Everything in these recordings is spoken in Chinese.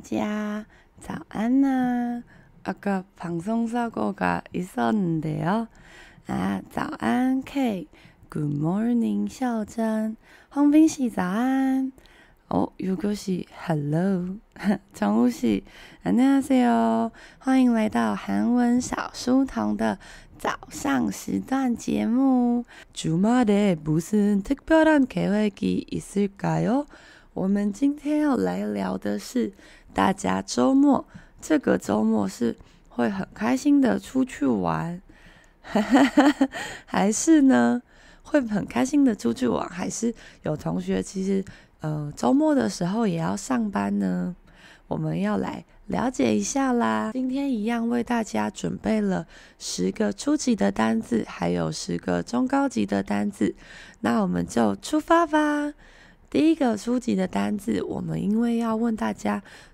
家早安呐！아까방송사고가있었는데요啊，早安 K，Good morning 孝珍，黄冰喜早安。哦，如果是 Hello，정우 씨， 안녕하세요，欢迎来到韩文小书童的早上时段节目。주말에무슨특별한계획이있을까요？我们今天要来聊的是， 大家周末这个周末是会很开心的出去玩，还是呢会很开心的出去玩？还是有同学其实呃周末的时候也要上班呢？我们要来了解一下啦。今天一样为大家准备了十个初级的单字，还有十个中高级的单字，那我们就出发吧。第一个初级的单字，我们因为要问大家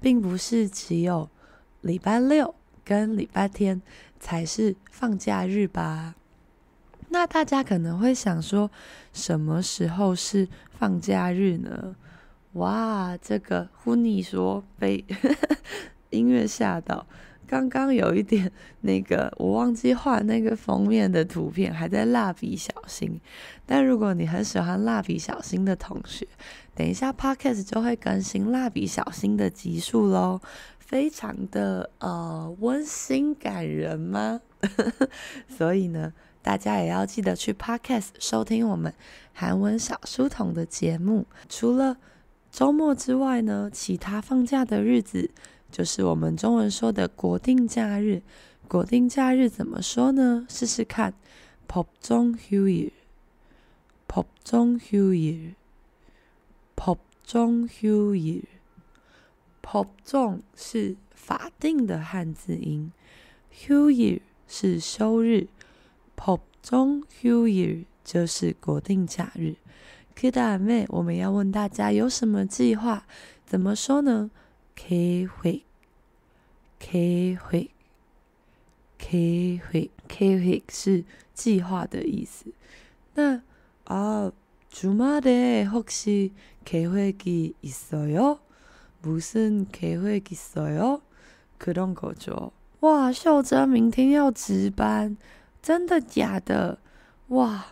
并不是只有礼拜六跟礼拜天才是放假日吧？那大家可能会想说，什么时候是放假日呢？哇，这个呼你说被 音乐吓到。刚刚有一点那个，我忘记画那个封面的图片，还在蜡笔小新。但如果你很喜欢蜡笔小新的同学，等一下 Podcast 就会更新蜡笔小新的集数喽，非常的呃温馨感人吗？所以呢，大家也要记得去 Podcast 收听我们韩文小书童的节目。除了周末之外呢，其他放假的日子。就是我们中文说的国定假日，国定假日怎么说呢？试试看，법정휴 일， 법정휴 일， 법정휴 일， 법정是法定的汉字音，휴일是休日，법정휴일就是国定假日。그다음에我们要问大家有什么计划？怎么说呢？ 计划，计划，计划，计划是计划的意思。那啊，주말에혹시계획이있어요무슨계획있어요그런거죠哇，秀珍明天要值班，真的假的？哇，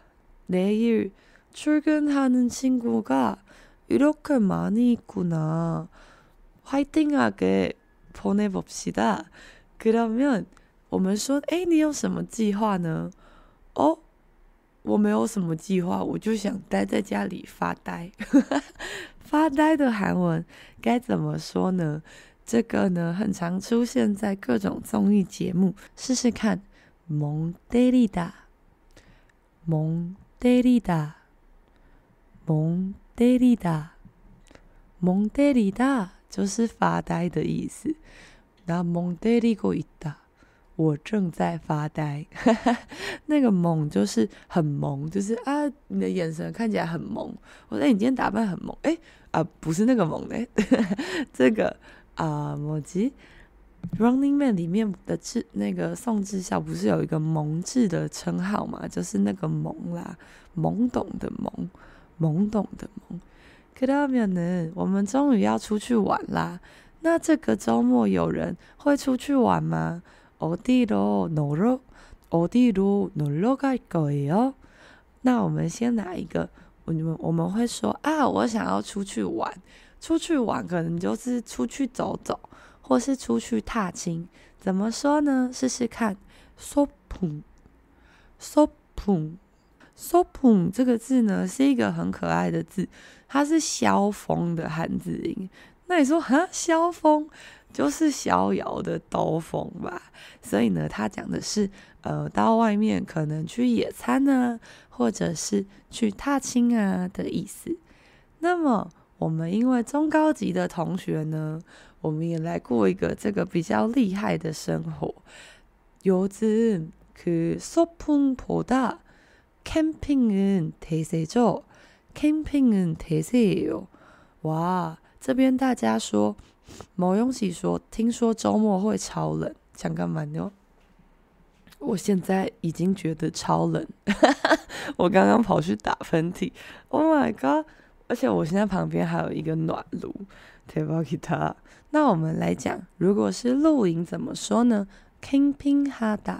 내일출근하는친구가이렇게많이있구나 화이팅하게보내봅시다그러면我们说，哎，你有什么计划呢？哦，我没有什么计划，我就想待在家里发呆。发呆的韩文该怎么说呢？这个呢，很常出现在各种综艺节目，试试看。멍때리다，멍때리다，멍때리다，멍때리다。 就是发呆的意思。然后蒙德里古伊达我正在发呆。哈 哈那个蒙就是很萌就是啊你的眼神看起来很萌。我说你今天打扮很萌。诶啊不是那个萌诶 这个啊莫吉 running man 里面的志那个宋智孝不是有一个萌智的称号嘛？就是那个懵啦。懵懂的懵懵懂的懵可到没有呢？我们终于要出去玩啦！那这个周末有人会出去玩吗？어디로놀러어디로놀러갈거예요？那我们先拿一个，我们我们会说啊，我想要出去玩。出去玩可能就是出去走走，或是出去踏青。怎么说呢？试试看，소풍소풍 소풍这个字呢，是一个很可爱的字。它是消风的汉字音，那你说哈，消风就是逍遥的兜风吧？所以呢，它讲的是呃，到外面可能去野餐啊，或者是去踏青啊的意思。那么我们因为中高级的同学呢， 我们也来过一个这个比较厉害的生活。요즘그소풍보다 캠핑은 대세죠. 캠핑은 대세예요. 와, 这边大家说，某勇喜说，听说周末会超冷，想干嘛呢？我现在已经觉得超冷，我刚刚跑去打喷嚏，Oh my god！而且我现在旁边还有一个暖炉，대박이다。那我们来讲，如果是露营怎么说呢？캠핑하다，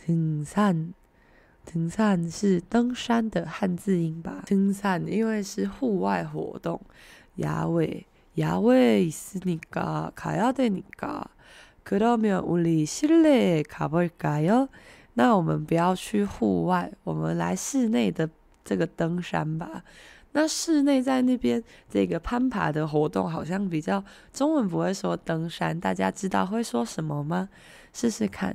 등산，등산是登山的汉字音吧？등산因为是户外活动，야외야외있으니까가야되니까그러면우리실내에가볼까요？那我们不要去户外，我们来室内的这个登山吧。那室内在那边这个攀爬的活动，好像比较中文不会说登山，大家知道会说什么吗？试试看。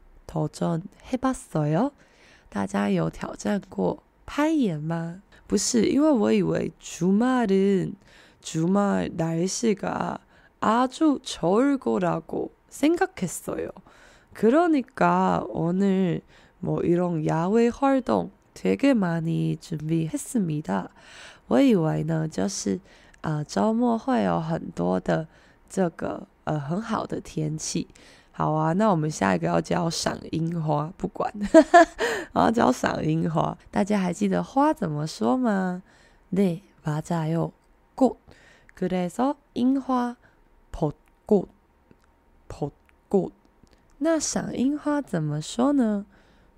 挑战해봤어요？大家有挑战过攀岩吗？不是，因为我以为주말은주말날씨가아주좋을거라고생각했어요그러니까오늘뭐이런야외활동되게많이준비했습니다我以为呢，就是啊，周末会有很多的这个呃很好的天气。 好啊，那我们下一个要教赏樱花，不管，我要教赏樱花。大家还记得花怎么说吗？네맞아요 꽃。그래서樱花벚꽃벚꽃。那赏樱花怎么说呢？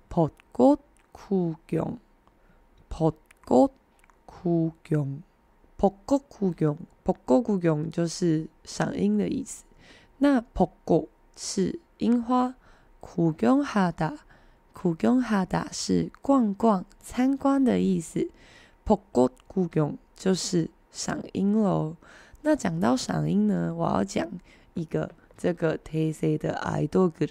벚꽃구경벚꽃구경벚꽃구경벚꽃구경就是赏樱的意思。那벚꽃 是樱花，구경하다，구경하다是逛逛、参观的意思。벚꽃구경就是赏樱喽。那讲到赏樱呢，我要讲一个这个特色的爱豆歌。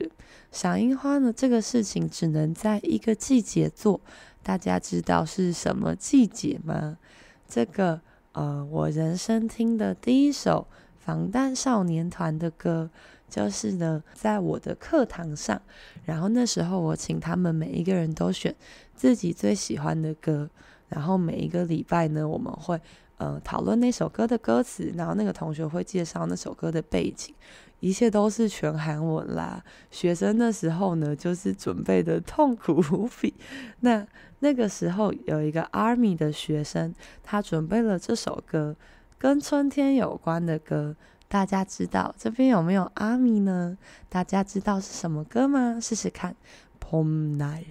赏樱花呢，这个事情只能在一个季节做。大家知道是什么季节吗？这个呃，我人生听的第一首 防弹少年团的歌。就是呢，在我的课堂上，然后那时候我请他们每一个人都选自己最喜欢的歌，然后每一个礼拜呢，我们会呃讨论那首歌的歌词，然后那个同学会介绍那首歌的背景，一切都是全韩文啦。学生那时候呢，就是准备的痛苦无比。那那个时候有一个 Army 的学生，他准备了这首歌，跟春天有关的歌。大家知道这边有没有阿米呢？大家知道是什么歌吗？试试看。Pom nai,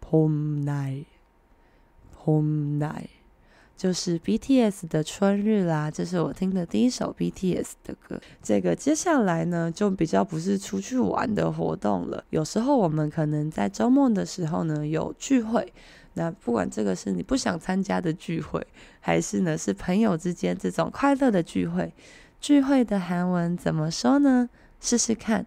pom nai, pom nai，就是 BTS 的春日啦。这是我听的第一首 BTS 的歌。这个接下来呢，就比较不是出去玩的活动了。有时候我们可能在周末的时候呢，有聚会。那不管这个是你不想参加的聚会，还是呢是朋友之间这种快乐的聚会。聚会的韩文怎么说呢？试试看，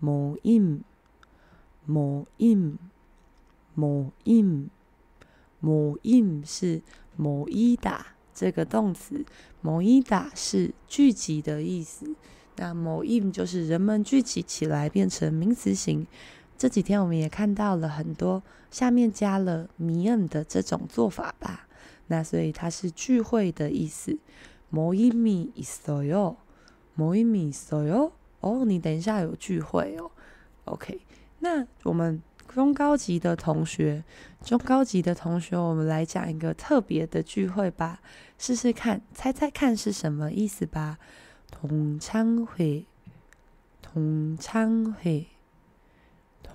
모임，모임，모임，모임是모이다这个动词，모이다是聚集的意思。那모임就是人们聚集起来变成名词型。 这几天我们也看到了很多下面加了 “mian” 的这种做法吧。那所以它是聚会的意思。모임이있어 요， 모임이있어 요。 哦，你等一下有聚会哦。OK，那我们中高级的同学，中高级的同学，我们来讲一个特别的聚会吧，试试看，猜猜看是什么意思吧。同창 회， 同창 회。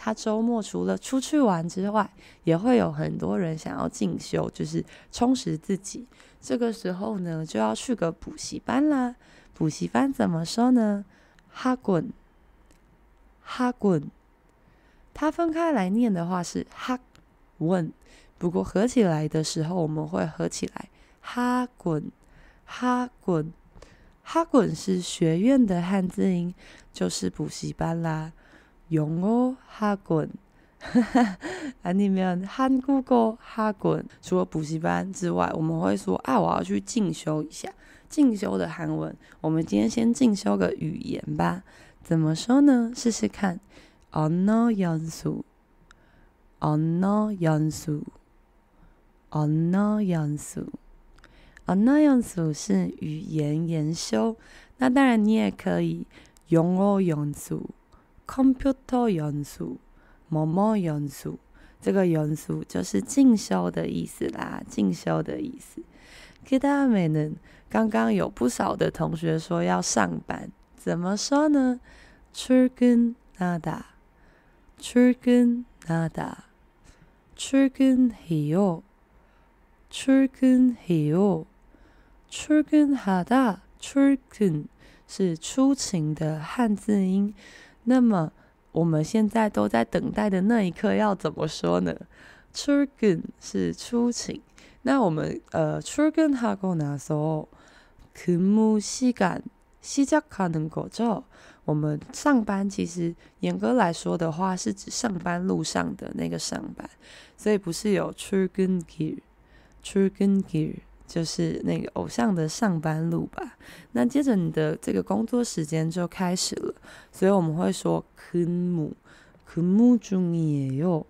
他周末除了出去玩之外，也会有很多人想要进修，就是充实自己。这个时候呢，就要去个补习班啦。补习班怎么说呢？哈滚哈滚，它分开来念的话是哈问，不过合起来的时候我们会合起来哈滚哈滚哈滚是学院的汉字音，就是补习班啦。영어학원아니면한국어학원除了补习班之外，我们会说啊，我要去进修一下进修的韩文。我们今天先进修个语言吧。怎么说呢？试试看，언어연수언어연수언어연수언어연수是语言研修。那当然，你也可以영어연수 컴퓨터연수뭐뭐연수这个연수就是进修的意思啦，进修的意思。그다음에는刚刚有不少的同学说要上班。怎么说呢？출근하다，출근하다，출근해요출근해요출근하다，출근是出勤的汉字音。 那么我们现在都在等待的那一刻要怎么说呢？출근是出勤。那我们呃，출근하고나서근무시간 시작하는 거죠。我们上班其实严格来说的话，是指上班路上的那个上班，所以不是有출근길，출근길 就是那个偶像的上班路吧？那接着你的这个工作时间就开始了，所以我们会说근무근무중이에요。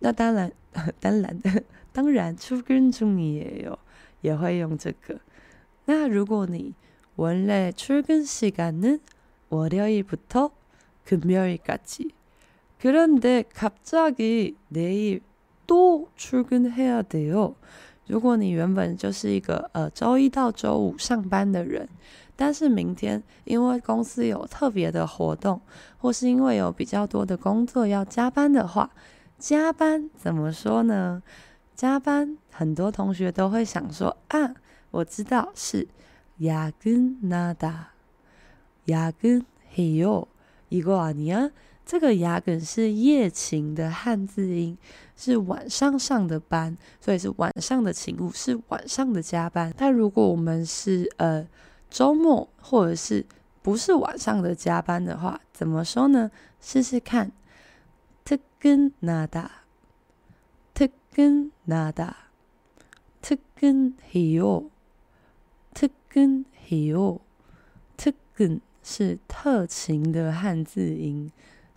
那当然，当然的，当然출근중이에요也会用这个。那如果你원래출근시간은 월요일부터 금요일까지. 그런데 갑자기 내일 또 출근해야 돼요. 如果你原本就是一个呃周一到周五上班的人，但是明天因为公司有特别的活动，或是因为有比较多的工作要加班的话，加班怎么说呢？야근하다 야근해요 이거 아니야？ 这个牙梗是夜勤的汉字音，是晚上上的班，所以是晚上的勤务，是晚上的加班。但如果我们是呃周末，或者是不是晚上的加班的话，怎么说呢？试试看，特根纳达，特根纳达，特根希奥，特根希奥，特根是特勤的汉字音。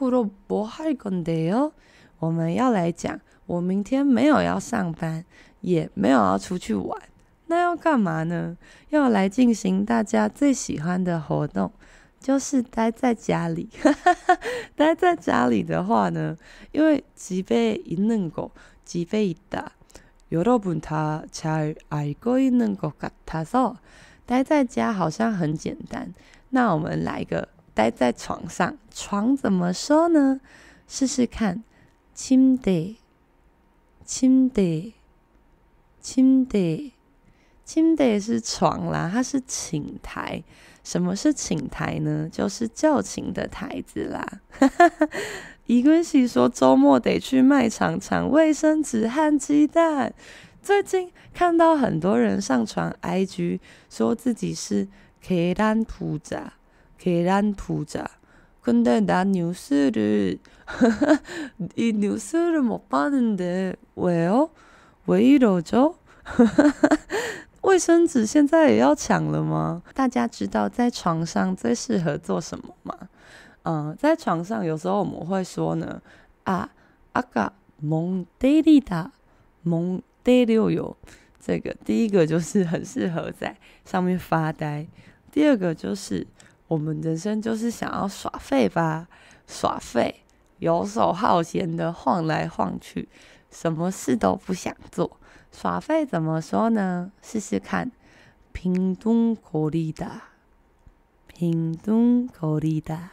그럼 뭐 할 건데요? 我们要来讲，我明天没有要上班，也没有要出去玩，那要干嘛呢？要来进行大家最喜欢的活动，就是待在家里。待在家里的话呢，因为집에있는거집에있다여러분다잘알고있는것같아서 待在家好像很简单。那我们来个 待在床上，床怎么说呢？试试看，침대，침대，침대，침대是床啦，它是寝台。什么是寝台呢？就是就寝的台子啦。伊根喜说周末得去卖场抢卫生纸和鸡蛋。最近看到很多人上传 IG，说自己是계란부자， 계란부자。근데나뉴스를이뉴스를못봤는데왜요왜이러죠 卫生纸现在也要抢了吗？大家知道在床上最适合做什么吗？嗯，在床上有时候我们会说呢，啊，阿嘎蒙데리다蒙데려요。这个第一个就是很适合在上面发呆，第二个就是 我们人生就是想要耍废吧，耍废，游手好闲的晃来晃去，什么事都不想做。耍废怎么说呢？试试看，平东国立达，平东国立达，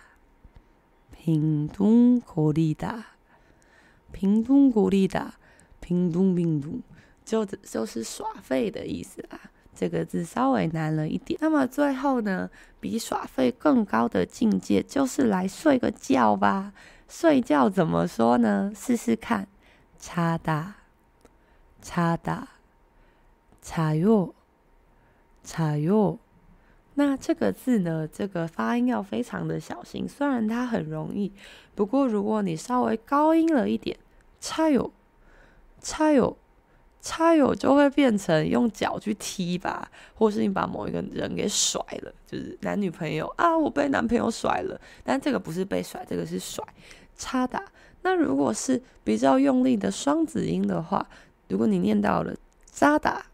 平东国立达，平东国立达，平东平东，就就是耍废的意思啦、啊。这个字稍微难了一点。那么最后呢，比耍废更高的境界就是来睡个觉吧。睡觉怎么说呢？试试看，叉打，叉打，叉哟，叉哟。那这个字呢，这个发音要非常的小心。虽然它很容易，不过如果你稍微高音了一点，叉哟，叉哟。插友就会变成用脚去踢吧或是你把某一个人给甩了就是男女朋友啊我被男朋友甩了。但这个不是被甩这个是甩叉打。那如果是比较用力的双子音的话如果你念到了渣打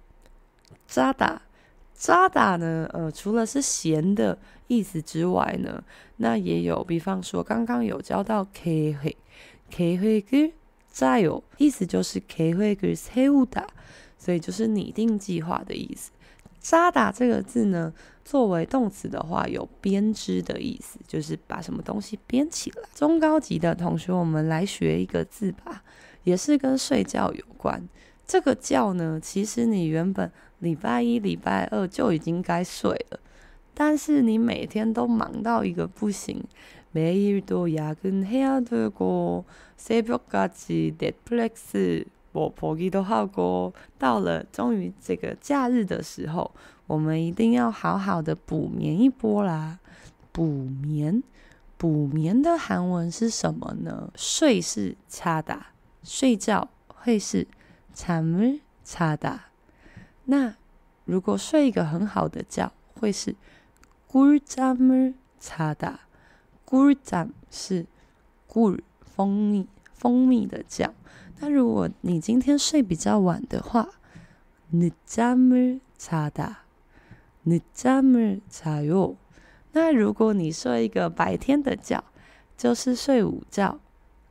渣打渣打呢呃除了是咸的意思之外呢那也有比方说刚刚有教到 k 嘿 k 嘿歌再有意思就是 K 会个세우다，所以就是拟定计划的意思。渣打这个字呢，作为动词的话，有编织的意思，就是把什么东西编起来。中高级的同学，我们来学一个字吧，也是跟睡觉有关。这个觉呢，其实你原本礼拜一、礼拜二就已经该睡了，但是你每天都忙到一个不行， 매일도야근해야되고새벽까지 Netflix 뭐보기도 하고，到了终于这个假日的时候，我们一定要好好的补眠一波啦。补眠，补眠的韩文是什么呢？睡是차다，睡觉会是。잠을자다。那如果睡一个很好的觉，会是꿀잠을자다。 꿀잠是꿀蜂蜜蜂蜜的觉。那如果你今天睡比较晚的话，늦잠을자다。늦잠을자 요。 那如果你睡一个白天的觉，就是睡午觉，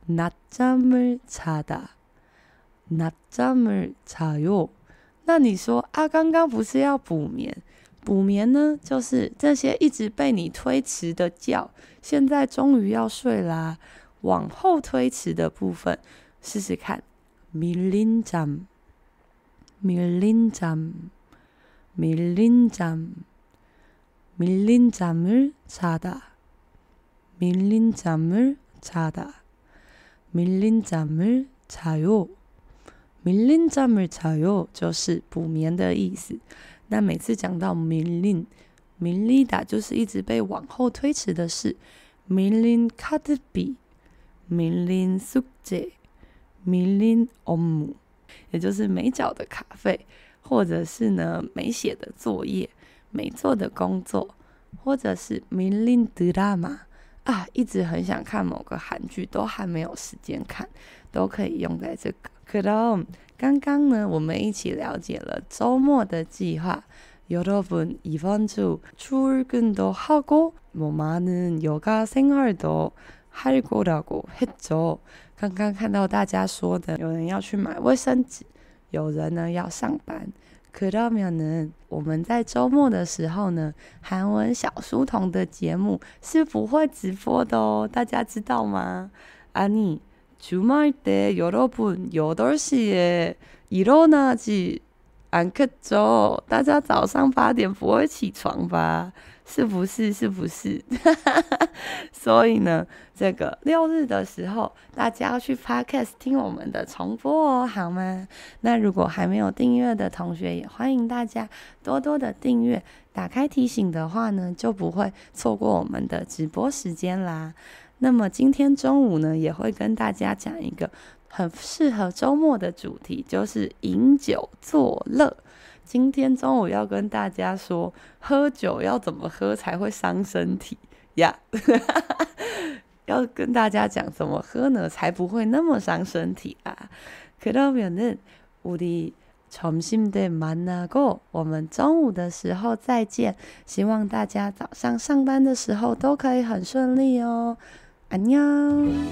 낮잠을자다。낮잠을자 요。 那你说啊，刚刚不是要补眠？ 补眠呢，就是这些一直被你推迟的觉，现在终于要睡啦。往后推迟的部分，试试看。밀린 잠， 밀린 잠， 밀린 잠， 밀린 잠을자 다， 밀린 잠을자 다， 밀린 잠을자 요。 밀린잠을자요就是补眠的意思。 那每次讲到밀린밀리다就是一直被往后推迟的事。밀린카드비밀린숙제밀린업무也就是没缴的卡费，或者是呢没写的作业、没做的工作，或者是밀린드라마啊，一直很想看某个韩剧，都还没有时间看，都可以用在这个。 可能刚刚呢，我们一起了解了周末的计划。여러분이번주출근도하고뭐많은여가생활도할거라고했죠。刚刚看到大家说的，有人要去买卫生纸，有人呢要上班。 可到没有呢？我们在周末的时候呢，韩文小书童的节目是不会直播的哦，大家知道吗？啊你 주말때여러분여덟시에일어나지않겠죠？大家早上八点不会起床吧？是不是？是不是？所以呢，这个六日的时候，大家要去 Podcast 听我们的重播哦，好吗？那如果还没有订阅的同学，也欢迎大家多多的订阅，打开提醒的话呢，就不会错过我们的直播时间啦。 那么今天中午呢，也会跟大家讲一个很适合周末的主题，就是饮酒作乐。今天中午要跟大家说，喝酒要怎么喝才会伤身体呀？Yeah. 要跟大家讲怎么喝呢，才不会那么伤身体啊？그러면은우리점심때만나고，我们中午的时候再见。希望大家早上上班的时候都可以很顺利哦。 안녕。